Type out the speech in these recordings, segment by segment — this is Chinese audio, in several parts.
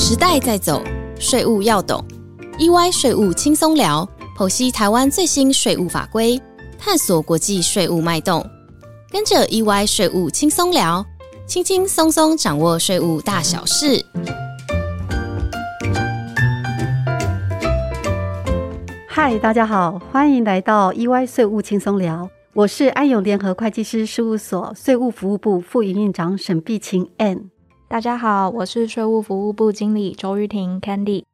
时代在走，税务要懂。EY 税务轻松聊，剖析台湾最新税务法规，探索国际税务脉动。跟着 EY 税务轻松聊，轻轻松松掌握税务大小事。嗨，大家好，欢迎来到 EY 税务轻松聊。我是安永联合会计师事务所税务服务部副营运长沈碧琴 Ann。大家好，我是税务服务部经理周玉婷 Candy。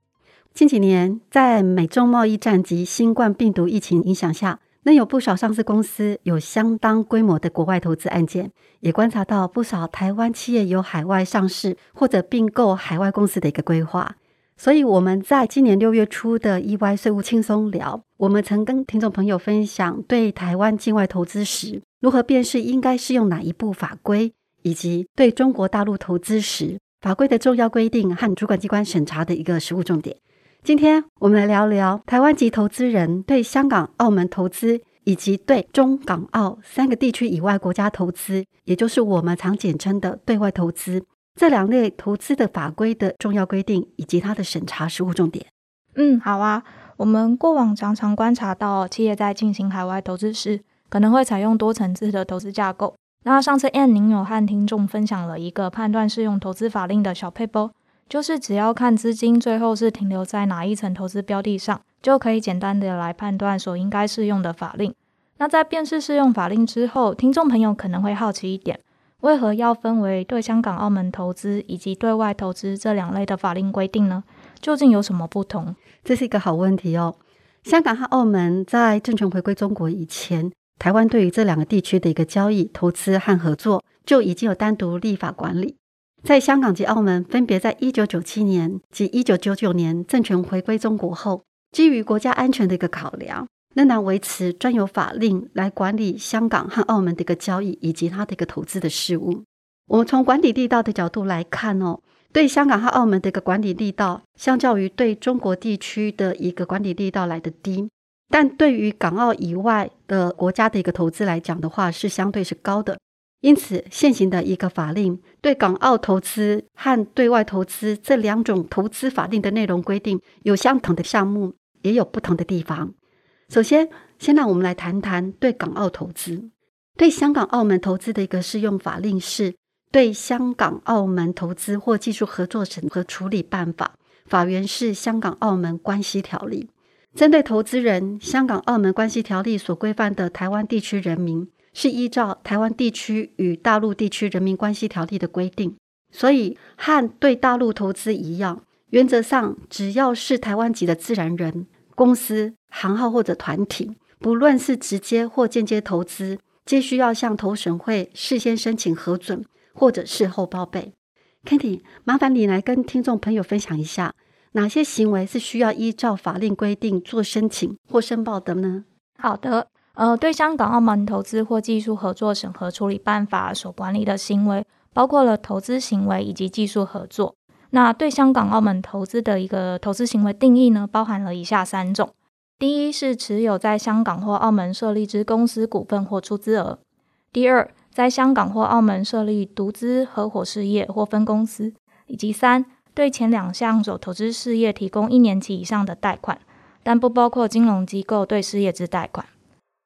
近几年，在美中贸易战及新冠病毒疫情影响下，那有不少上市公司有相当规模的国外投资案件，也观察到不少台湾企业有海外上市或者并购海外公司的一个规划。所以我们在今年六月初的 EY 税务轻松聊，我们曾跟听众朋友分享，对台湾境外投资时如何辨识应该适用哪一部法规，以及对中国大陆投资时法规的重要规定和主管机关审查的一个实务重点。今天我们来聊聊台湾籍投资人对香港、澳门投资，以及对中港澳三个地区以外国家投资，也就是我们常简称的对外投资。这两类投资的法规的重要规定以及它的审查实务重点。嗯，好啊。我们过往常常观察到，企业在进行海外投资时，可能会采用多层次的投资架构。那上次 Ann 您有和听众分享了一个判断适用投资法令的小配包，就是只要看资金最后是停留在哪一层投资标的上，就可以简单的来判断所应该适用的法令。那在辨识适用法令之后，听众朋友可能会好奇一点。为何要分为对香港、澳门投资以及对外投资这两类的法令规定呢？究竟有什么不同？这是一个好问题哦。香港和澳门在政权回归中国以前，台湾对于这两个地区的一个交易、投资和合作就已经有单独立法管理。在香港及澳门分别在一九九七年及一九九九年政权回归中国后，基于国家安全的一个考量。仍然维持专有法令来管理香港和澳门的一个交易以及它的一个投资的事务。我们从管理力道的角度来看哦，对香港和澳门的一个管理力道，相较于对中国地区的一个管理力道来的低，但对于港澳以外的国家的一个投资来讲的话，是相对是高的。因此，现行的一个法令对港澳投资和对外投资这两种投资法令的内容规定有相同的项目，也有不同的地方。首先，先让我们来谈谈对港澳投资、对香港、澳门投资的一个适用法令是《对香港、澳门投资或技术合作审核处理办法》，法源是《香港澳门关系条例》。针对投资人，《香港澳门关系条例》所规范的台湾地区人民是依照《台湾地区与大陆地区人民关系条例》的规定，所以和对大陆投资一样，原则上只要是台湾籍的自然人。公司、行号或者团体，不论是直接或间接投资，皆需要向投审会事先申请核准或者事后报备。Kenny，麻烦你来跟听众朋友分享一下，哪些行为是需要依照法令规定做申请或申报的呢？好的，呃，对香港、澳门投资或技术合作审核处理办法所管理的行为，包括了投资行为以及技术合作。那对香港、澳门投资的一个投资行为定义呢，包含了以下三种：第一是持有在香港或澳门设立之公司股份或出资额；第二，在香港或澳门设立独资合伙事业或分公司；以及三，对前两项所投资事业提供一年期以上的贷款，但不包括金融机构对事业之贷款。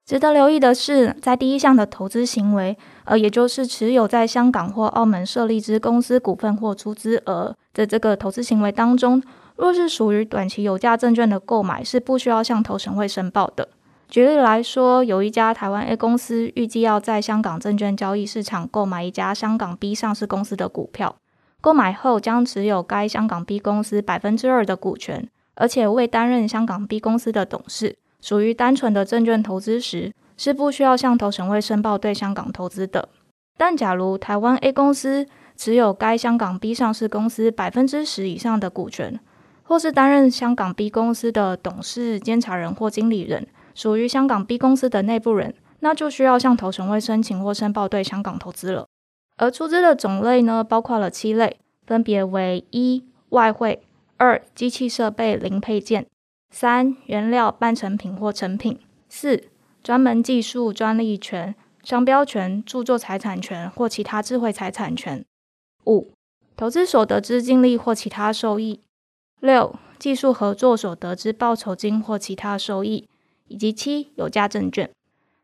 值得留意的是，在第一项的投资行为，呃，也就是持有在香港或澳门设立之公司股份或出资额的这个投资行为当中，若是属于短期有价证券的购买，是不需要向投审会申报的。举例来说，有一家台湾 A 公司预计要在香港证券交易市场购买一家香港 B 上市公司的股票，购买后将持有该香港 B 公司百分之二的股权，而且未担任香港 B 公司的董事。属于单纯的证券投资时，是不需要向投审会申报对香港投资的。但假如台湾 A 公司持有该香港 B 上市公司百分之十以上的股权，或是担任香港 B 公司的董事、监察人或经理人，属于香港 B 公司的内部人，那就需要向投审会申请或申报对香港投资了。而出资的种类呢，包括了七类，分别为一外汇、二机器设备零配件。三、原料、半成品或成品；四、专门技术、专利权、商标权、著作财产权或其他智慧财产权；五、投资所得之净利或其他收益；六、技术合作所得之报酬金或其他收益；以及七、有价证券。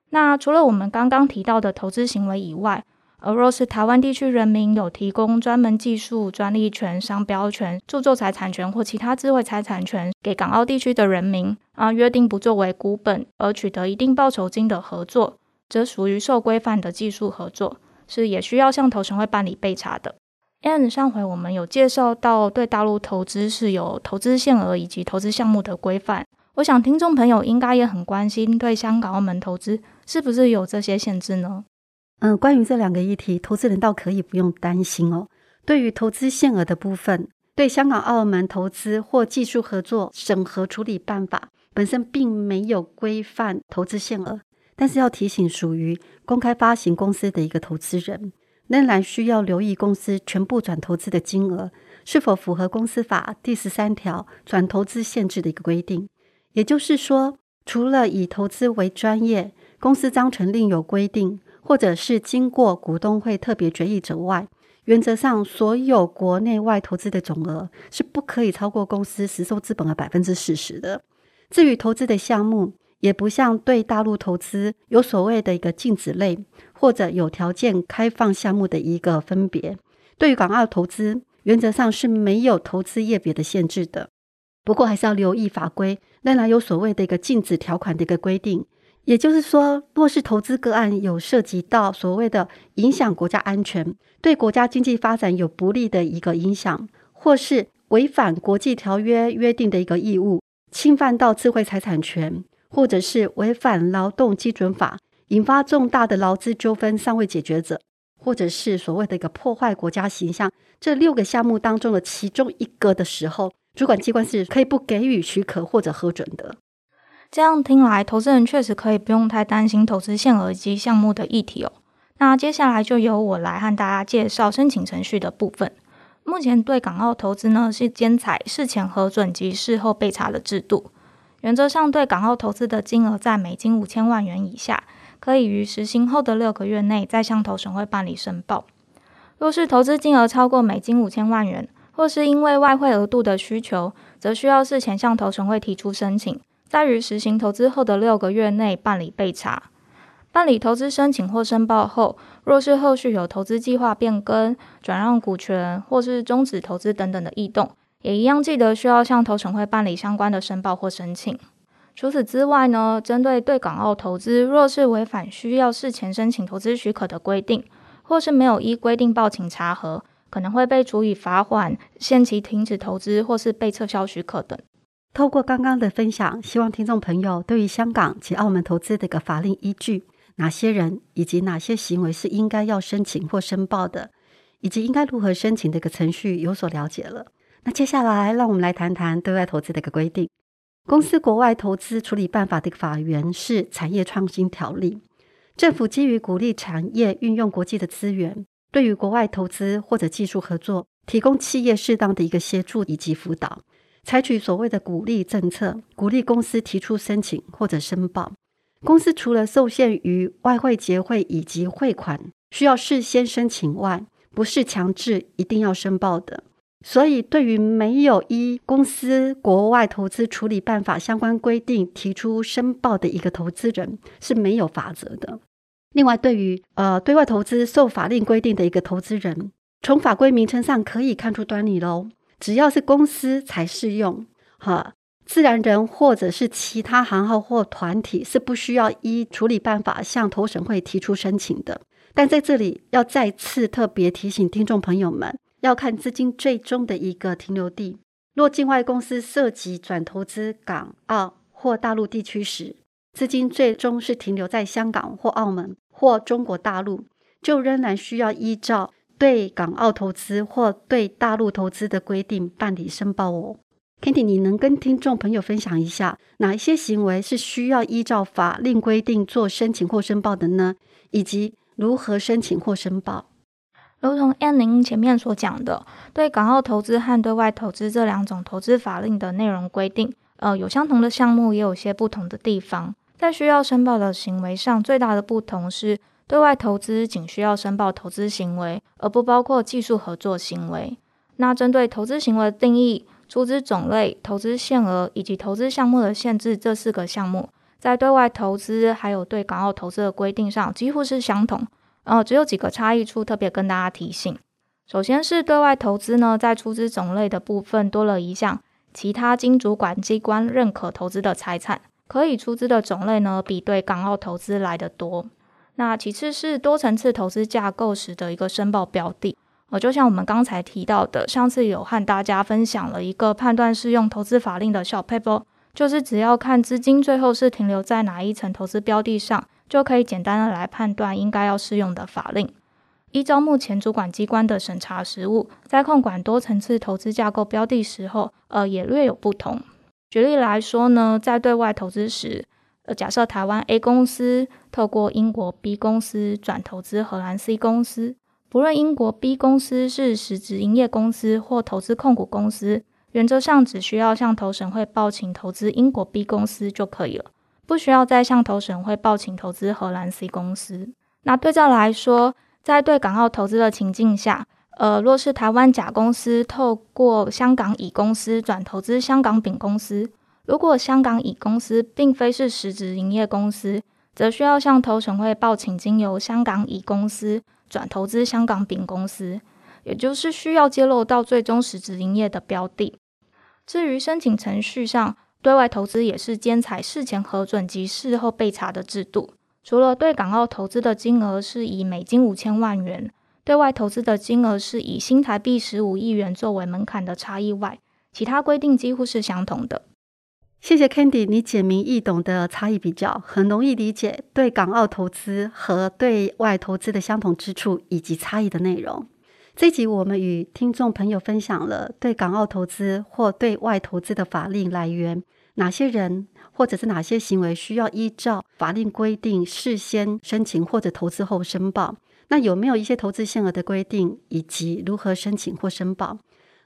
那除了我们刚刚提到的投资行为以外，而若是台湾地区人民有提供专门技术、专利权、商标权、著作财产权或其他智慧财产权给港澳地区的人民，啊，约定不作为股本而取得一定报酬金的合作，则属于受规范的技术合作，是也需要向投审会办理备查的。N 上回我们有介绍到，对大陆投资是有投资限额以及投资项目的规范。我想听众朋友应该也很关心，对香港、澳门投资是不是有这些限制呢？嗯，关于这两个议题，投资人倒可以不用担心哦。对于投资限额的部分，对香港、澳门投资或技术合作审核处理办法本身并没有规范投资限额，但是要提醒属于公开发行公司的一个投资人，仍然需要留意公司全部转投资的金额是否符合公司法第十三条转投资限制的一个规定。也就是说，除了以投资为专业，公司章程另有规定。或者是经过股东会特别决议者外，原则上所有国内外投资的总额是不可以超过公司实收资本的百分之四十的。至于投资的项目，也不像对大陆投资有所谓的一个禁止类或者有条件开放项目的一个分别。对于港澳投资，原则上是没有投资业别的限制的。不过还是要留意法规，仍然有所谓的一个禁止条款的一个规定。也就是说，若是投资个案有涉及到所谓的影响国家安全、对国家经济发展有不利的一个影响，或是违反国际条约约定的一个义务，侵犯到智慧财产权，或者是违反劳动基准法，引发重大的劳资纠纷尚未解决者，或者是所谓的一个破坏国家形象，这六个项目当中的其中一个的时候，主管机关是可以不给予许可或者核准的。这样听来，投资人确实可以不用太担心投资限额及项目的议题哦。那接下来就由我来和大家介绍申请程序的部分。目前对港澳投资呢是兼采事前核准及事后备查的制度。原则上，对港澳投资的金额在美金五千万元以下，可以于实行后的六个月内再向投审会办理申报。若是投资金额超过美金五千万元，或是因为外汇额度的需求，则需要事前向投审会提出申请。在于实行投资后的六个月内办理备查。办理投资申请或申报后，若是后续有投资计划变更、转让股权或是终止投资等等的异动，也一样记得需要向投审会办理相关的申报或申请。除此之外呢，针对对港澳投资，若是违反需要事前申请投资许可的规定，或是没有依规定报请查核，可能会被处以罚款、限期停止投资或是被撤销许可等。透过刚刚的分享，希望听众朋友对于香港及澳门投资的一个法令依据，哪些人以及哪些行为是应该要申请或申报的，以及应该如何申请的一个程序有所了解了。那接下来，让我们来谈谈对外投资的一个规定。公司国外投资处理办法的一个法源是《产业创新条例》。政府基于鼓励产业运用国际的资源，对于国外投资或者技术合作，提供企业适当的一个协助以及辅导。采取所谓的鼓励政策，鼓励公司提出申请或者申报。公司除了受限于外汇结汇以及汇款需要事先申请外，不是强制一定要申报的。所以，对于没有依公司国外投资处理办法相关规定提出申报的一个投资人是没有法则的。另外，对于呃对外投资受法令规定的一个投资人，从法规名称上可以看出端倪喽。只要是公司才适用，哈，自然人或者是其他行号或团体是不需要依处理办法向投审会提出申请的。但在这里要再次特别提醒听众朋友们，要看资金最终的一个停留地。若境外公司涉及转投资港澳或大陆地区时，资金最终是停留在香港或澳门或中国大陆，就仍然需要依照。对港澳投资或对大陆投资的规定办理申报哦，Kitty，你能跟听众朋友分享一下哪一些行为是需要依照法令规定做申请或申报的呢？以及如何申请或申报？如同安宁前面所讲的，对港澳投资和对外投资这两种投资法令的内容规定，呃，有相同的项目，也有些不同的地方。在需要申报的行为上，最大的不同是。对外投资仅需要申报投资行为，而不包括技术合作行为。那针对投资行为的定义、出资种类、投资限额以及投资项目的限制这四个项目，在对外投资还有对港澳投资的规定上几乎是相同，呃，只有几个差异处特别跟大家提醒。首先是对外投资呢，在出资种类的部分多了一项其他经主管机关认可投资的财产。可以出资的种类呢，比对港澳投资来的多。那其次是多层次投资架构时的一个申报标的。呃，就像我们刚才提到的，上次有和大家分享了一个判断适用投资法令的小 paper，就是只要看资金最后是停留在哪一层投资标的上，就可以简单的来判断应该要适用的法令。依照目前主管机关的审查实务，在控管多层次投资架构标的时候，呃，也略有不同。举例来说呢，在对外投资时，呃，假设台湾 A 公司透过英国 B 公司转投资荷兰 C 公司，不论英国 B 公司是实质营业公司或投资控股公司，原则上只需要向投审会报请投资英国 B 公司就可以了，不需要再向投审会报请投资荷兰 C 公司。那对照来说，在对港澳投资的情境下。呃，若是台湾甲公司透过香港乙公司转投资香港丙公司，如果香港乙公司并非是实质营业公司，则需要向投审会报请经由香港乙公司转投资香港丙公司，也就是需要揭露到最终实质营业的标的。至于申请程序上，对外投资也是兼采事前核准及事后备查的制度，除了对港澳投资的金额是以美金五千万元。对外投资的金额是以新台币十五亿元作为门槛的差异外，其他规定几乎是相同的。谢谢 Candy，你简明易懂的差异比较，很容易理解对港澳投资和对外投资的相同之处以及差异的内容。这集我们与听众朋友分享了对港澳投资或对外投资的法令来源，哪些人或者是哪些行为需要依照法令规定事先申请或者投资后申报。那有没有一些投资限额的规定，以及如何申请或申报？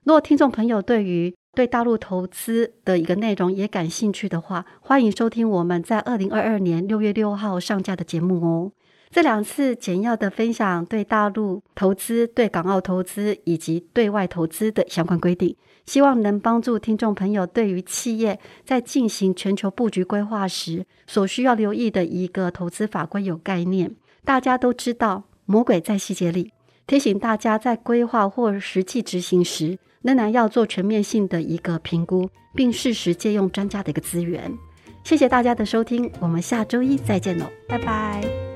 如果听众朋友对于对大陆投资的一个内容也感兴趣的话，欢迎收听我们在二零二二年六月六号上架的节目哦。这两次简要的分享对大陆投资、对港澳投资以及对外投资的相关规定，希望能帮助听众朋友对于企业在进行全球布局规划时所需要留意的一个投资法规有概念。大家都知道。魔鬼在细节里，提醒大家在规划或实际执行时，仍然要做全面性的一个评估，并适时借用专家的一个资源。谢谢大家的收听，我们下周一再见喽，拜拜。